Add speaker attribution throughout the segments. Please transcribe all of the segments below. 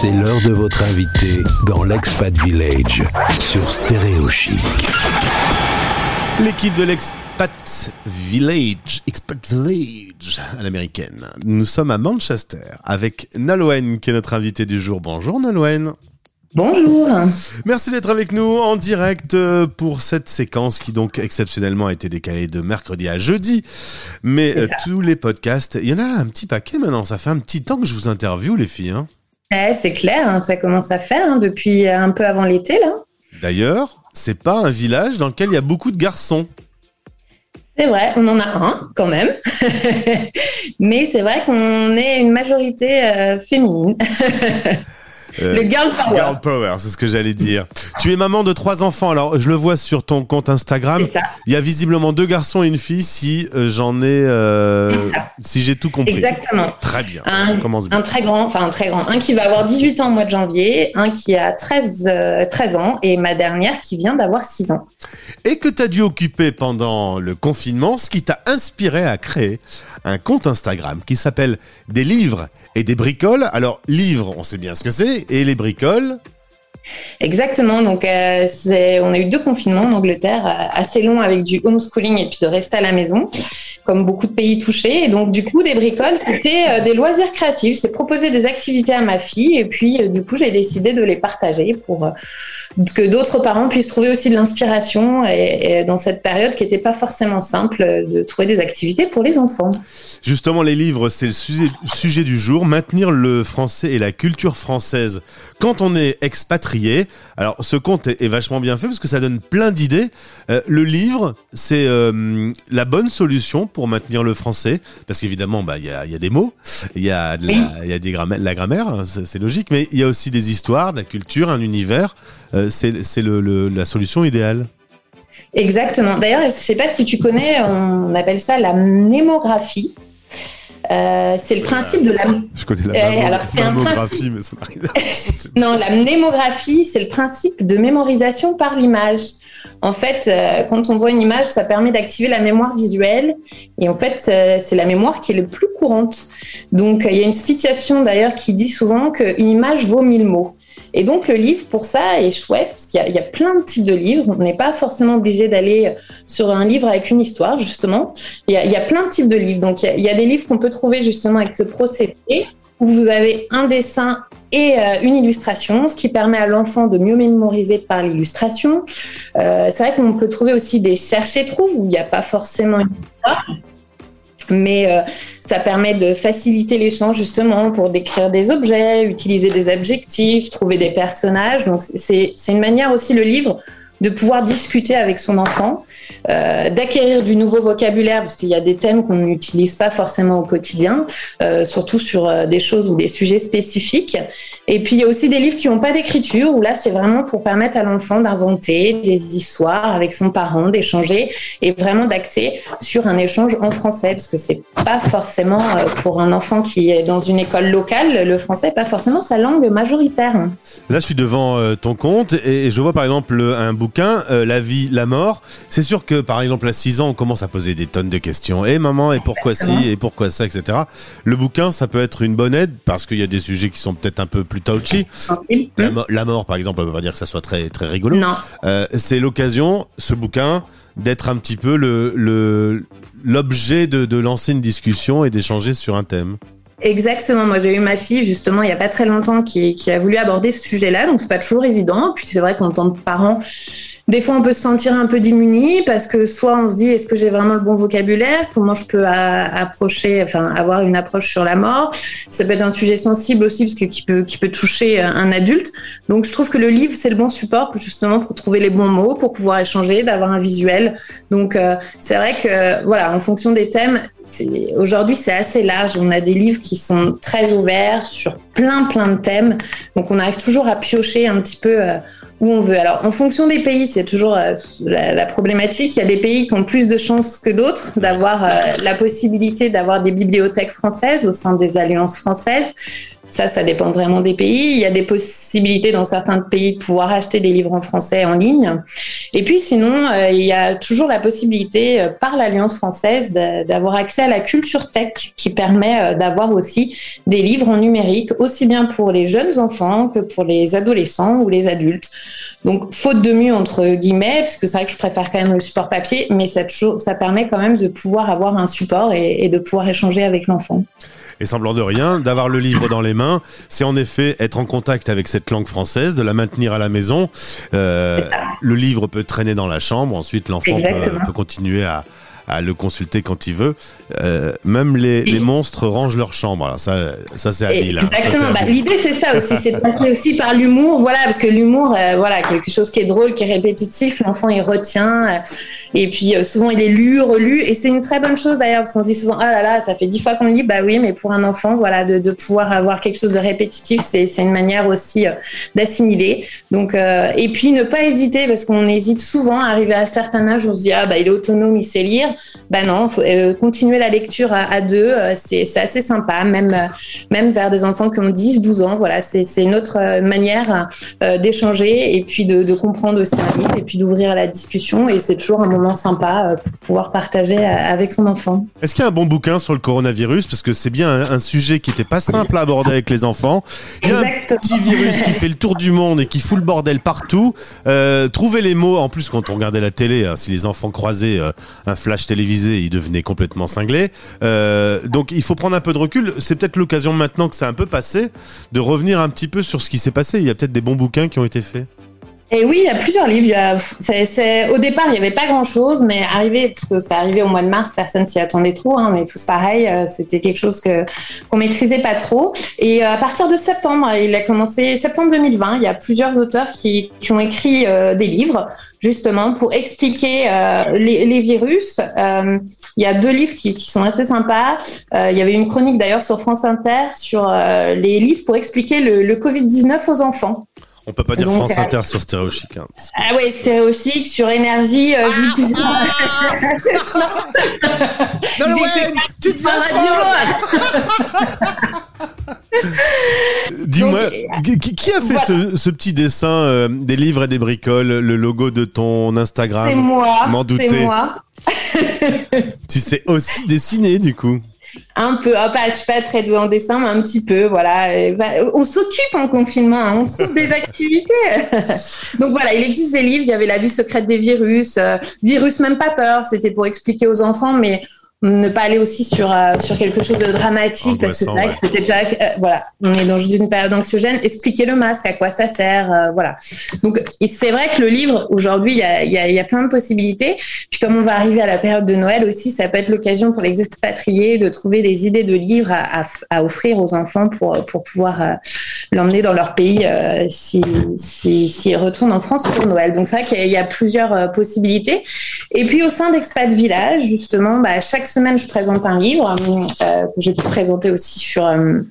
Speaker 1: C'est l'heure de votre invité dans l'Expat Village sur Stéréo Chic.
Speaker 2: L'équipe de l'Expat Village, Expat Village à l'américaine. Nous sommes à Manchester avec Nolwenn qui est notre invité du jour. Bonjour Nolwenn.
Speaker 3: Bonjour.
Speaker 2: Merci d'être avec nous en direct euh, pour cette séquence qui donc exceptionnellement a été décalée de mercredi à jeudi. Mais euh, tous les podcasts, il y en a un petit paquet maintenant. Ça fait un petit temps que je vous interviewe les filles. Hein.
Speaker 3: C'est clair, hein, ça commence à faire hein, depuis un peu avant l'été là.
Speaker 2: D'ailleurs, c'est pas un village dans lequel il y a beaucoup de garçons.
Speaker 3: C'est vrai, on en a un quand même. Mais c'est vrai qu'on est une majorité euh, féminine.
Speaker 2: Euh,
Speaker 3: le girl power.
Speaker 2: Girl power, c'est ce que j'allais dire. tu es maman de trois enfants. Alors, je le vois sur ton compte Instagram. Il y a visiblement deux garçons et une fille. Si euh, j'en ai, euh, si j'ai tout compris.
Speaker 3: Exactement.
Speaker 2: Très bien.
Speaker 3: Un, un très grand, enfin un très grand. Un qui va avoir 18 ans au mois de janvier, un qui a 13, 13 ans et ma dernière qui vient d'avoir 6 ans.
Speaker 2: Et que tu as dû occuper pendant le confinement, ce qui t'a inspiré à créer un compte Instagram qui s'appelle Des livres et des bricoles. Alors, livres, on sait bien ce que c'est, et les bricoles
Speaker 3: Exactement. Donc, euh, on a eu deux confinements en Angleterre euh, assez longs avec du homeschooling et puis de rester à la maison, comme beaucoup de pays touchés. Et donc, du coup, des bricoles, c'était euh, des loisirs créatifs. C'est proposer des activités à ma fille. Et puis, du coup, j'ai décidé de les partager pour que d'autres parents puissent trouver aussi de l'inspiration et, dans cette période qui n'était pas forcément simple de trouver des activités pour les enfants.
Speaker 2: Justement, les livres, c'est le sujet, du jour. Maintenir le français et la culture française quand on est expatrié. Alors, ce compte est, vachement bien fait parce que ça donne plein d'idées. Euh, le livre, c'est euh, la bonne solution pour maintenir le français parce qu'évidemment, bah, il y a, y a, des mots, il y a, y a des la grammaire, hein, c'est logique, mais il y a aussi des histoires, de la culture, un univers. Euh, c'est la solution idéale.
Speaker 3: Exactement. D'ailleurs, je ne sais pas si tu connais, on appelle ça la mémographie. Euh, c'est le principe de la.
Speaker 2: Je connais la
Speaker 3: euh, alors,
Speaker 2: mémographie, mais ça
Speaker 3: Non, la mémographie, c'est le principe de mémorisation par l'image. En fait, quand on voit une image, ça permet d'activer la mémoire visuelle. Et en fait, c'est la mémoire qui est le plus courante. Donc, il y a une citation d'ailleurs qui dit souvent qu'une image vaut mille mots. Et donc le livre, pour ça, est chouette, parce qu'il y, a plein de types de livres. On n'est pas forcément obligé d'aller sur un livre avec une histoire, justement. Il y a, plein de types de livres. Donc il y, a, des livres qu'on peut trouver justement avec le procédé, où vous avez un dessin et euh, une illustration, ce qui permet à l'enfant de mieux mémoriser par l'illustration. Euh, c'est vrai qu'on peut trouver aussi des cherches et trouve où il n'y a pas forcément une histoire mais euh, ça permet de faciliter l'échange justement pour décrire des objets, utiliser des adjectifs, trouver des personnages. Donc c'est une manière aussi le livre de pouvoir discuter avec son enfant, euh, d'acquérir du nouveau vocabulaire, parce qu'il y a des thèmes qu'on n'utilise pas forcément au quotidien, euh, surtout sur euh, des choses ou des sujets spécifiques. Et puis il y a aussi des livres qui n'ont pas d'écriture, où là c'est vraiment pour permettre à l'enfant d'inventer des histoires avec son parent, d'échanger, et vraiment d'axer sur un échange en français, parce que c'est pas forcément pour un enfant qui est dans une école locale, le français n'est pas forcément sa langue majoritaire.
Speaker 2: Là je suis devant ton compte et je vois par exemple un bouquin La vie, la mort. C'est sûr que, par exemple, à 6 ans, on commence à poser des tonnes de questions. Et maman, et pourquoi ci, et pourquoi ça, etc. Le bouquin, ça peut être une bonne aide parce qu'il y a des sujets qui sont peut-être un peu plus touchy. La, mort, par exemple, on peut pas dire que ça soit très, très rigolo. Euh, c'est l'occasion, ce bouquin, d'être un petit peu le l'objet de, de lancer une discussion et d'échanger sur un thème.
Speaker 3: Exactement. Moi, j'ai eu ma fille justement il y a pas très longtemps qui, qui a voulu aborder ce sujet-là, donc c'est pas toujours évident. Puis c'est vrai qu'en tant que parent, des fois, on peut se sentir un peu démuni parce que soit on se dit est-ce que j'ai vraiment le bon vocabulaire? Comment je peux approcher, enfin avoir une approche sur la mort? Ça peut être un sujet sensible aussi parce que qui peut qui peut toucher un adulte. Donc, je trouve que le livre c'est le bon support justement pour trouver les bons mots, pour pouvoir échanger, d'avoir un visuel. Donc, euh, c'est vrai que voilà, en fonction des thèmes, aujourd'hui c'est assez large. On a des livres qui sont très ouverts sur plein plein de thèmes. Donc, on arrive toujours à piocher un petit peu. Euh, où on veut. Alors, en fonction des pays, c'est toujours euh, la, problématique. Il y a des pays qui ont plus de chances que d'autres d'avoir euh, la possibilité d'avoir des bibliothèques françaises au sein des alliances françaises. Ça, ça dépend vraiment des pays. Il y a des possibilités dans certains pays de pouvoir acheter des livres en français en ligne. Et puis sinon, euh, il y a toujours la possibilité euh, par l'Alliance française d'avoir accès à la culture tech qui permet euh, d'avoir aussi des livres en numérique, aussi bien pour les jeunes enfants que pour les adolescents ou les adultes. Donc, faute de mieux, entre guillemets, parce que c'est vrai que je préfère quand même le support papier, mais ça, permet quand même de pouvoir avoir un support et de pouvoir échanger avec l'enfant.
Speaker 2: Et semblant de rien, d'avoir le livre dans les mains, c'est en effet être en contact avec cette langue française, de la maintenir à la maison. Euh, le livre peut traîner dans la chambre, ensuite l'enfant peut, peut, continuer à, à le consulter quand il veut. Euh, même les, les, monstres rangent leur chambre. Alors ça, ça c'est habile.
Speaker 3: Hein. Exactement. Bah, L'idée c'est ça aussi, c'est de aussi par l'humour, voilà, parce que l'humour, euh, voilà, quelque chose qui est drôle, qui est répétitif, l'enfant il retient, euh, et puis souvent il est lu, relu, et c'est une très bonne chose d'ailleurs, parce qu'on dit souvent, ah là là, ça fait dix fois qu'on lit, bah oui, mais pour un enfant, voilà, de, de pouvoir avoir quelque chose de répétitif, c'est une manière aussi d'assimiler. Donc, et puis ne pas hésiter, parce qu'on hésite souvent à arriver à un certain âge, on se dit, ah bah il est autonome, il sait lire. Ben non, faut euh, continuer la lecture à, deux, euh, c'est assez sympa, même, euh, même vers des enfants qui ont 10, 12 ans. Voilà, c'est une autre manière d'échanger et puis de, comprendre aussi un livre et puis d'ouvrir la discussion. Et c'est toujours un moment sympa pour pouvoir partager avec son enfant.
Speaker 2: Est-ce qu'il y a un bon bouquin sur le coronavirus? Parce que c'est bien un, sujet qui n'était pas simple à aborder avec les enfants. Il y a un petit virus qui fait le tour du monde et qui fout le bordel partout. Euh, trouver les mots, en plus quand on regardait la télé, hein, si les enfants croisaient un flash télévisé, il devenait complètement cinglé. Euh, donc il faut prendre un peu de recul. C'est peut-être l'occasion maintenant que c'est un peu passé de revenir un petit peu sur ce qui s'est passé. Il y a peut-être des bons bouquins qui ont été faits.
Speaker 3: Et oui, il y a plusieurs livres. Au départ, il n'y avait pas grand-chose, mais arrivé, parce que c'est arrivé au mois de mars, personne s'y attendait trop. Hein, on est tous pareils. Euh, c'était quelque chose qu'on maîtrisait pas trop. Et euh, à partir de septembre, il a commencé septembre 2020. Il y a plusieurs auteurs qui, qui ont écrit euh, des livres justement pour expliquer les, les, virus. il y a deux livres qui, qui sont assez sympas. il y avait une chronique d'ailleurs sur France Inter sur les livres pour expliquer le, le Covid-19 aux enfants.
Speaker 2: On peut pas dire France euh, Inter sur Stéréo Chic. Hein.
Speaker 3: Ah ouais, Stéréo Chic sur énergie. Euh, ah,
Speaker 2: non, non, ouais, tu te Dis-moi, qui, a fait ce, ce, petit dessin euh, des livres et des bricoles, le logo de ton Instagram?
Speaker 3: C'est moi. M'en C'est moi.
Speaker 2: tu sais aussi dessiner du coup
Speaker 3: un peu, oh, pas, je suis pas très douée en dessin, mais un petit peu, voilà. On s'occupe en confinement, hein, on s'occupe des activités. Donc voilà, il existe des livres, il y avait La vie secrète des virus, euh, Virus même pas peur, c'était pour expliquer aux enfants, mais ne pas aller aussi sur euh, sur quelque chose de dramatique parce que c'est vrai que c'était déjà euh, voilà on est dans une période anxiogène. Expliquer le masque à quoi ça sert euh, voilà. Donc c'est vrai que le livre aujourd'hui il y a, y, a, y a plein de possibilités. Puis comme on va arriver à la période de Noël aussi ça peut être l'occasion pour les expatriés de trouver des idées de livres à, à, à offrir aux enfants pour pour pouvoir l'emmener dans leur pays si s'ils si, retournent en France pour Noël. Donc c'est vrai qu'il y, a plusieurs possibilités. Et puis au sein d'Expat Village justement bah, chaque semaine, je présente un livre euh, que j'ai pu présenter aussi sur euh, euh,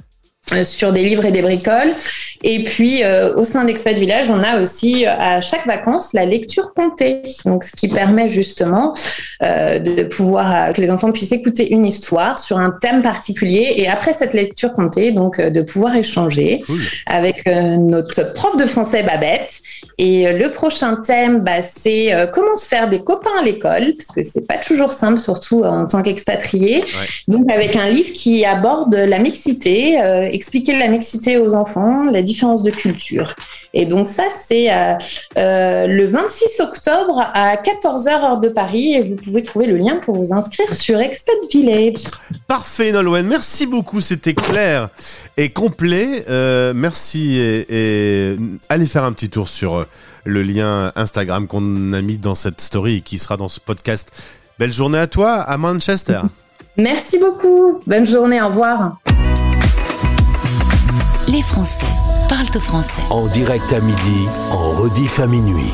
Speaker 3: sur des livres et des bricoles. Et puis, euh, au sein d'Expat Village, on a aussi euh, à chaque vacances la lecture comptée. Donc, ce qui permet justement de pouvoir que les enfants puissent écouter une histoire sur un thème particulier et après cette lecture comptée, donc de pouvoir échanger avec notre prof de français Babette. Et le prochain thème, bah, c'est comment se faire des copains à l'école, parce que c'est pas toujours simple, surtout en tant qu'expatrié. Donc, avec un livre qui aborde la mixité expliquer la mixité aux enfants, la différence de culture. Et donc ça, c'est euh, euh, le 26 octobre à 14h heure de Paris et vous pouvez trouver le lien pour vous inscrire sur Expat Village.
Speaker 2: Parfait Nolwenn, merci beaucoup, c'était clair et complet. Euh, merci et, allez faire un petit tour sur le lien Instagram qu'on a mis dans cette story et qui sera dans ce podcast. Belle journée à toi à Manchester.
Speaker 3: Merci beaucoup. Bonne journée, au revoir.
Speaker 1: Les Français parlent au français. En direct à midi, en rediff à minuit.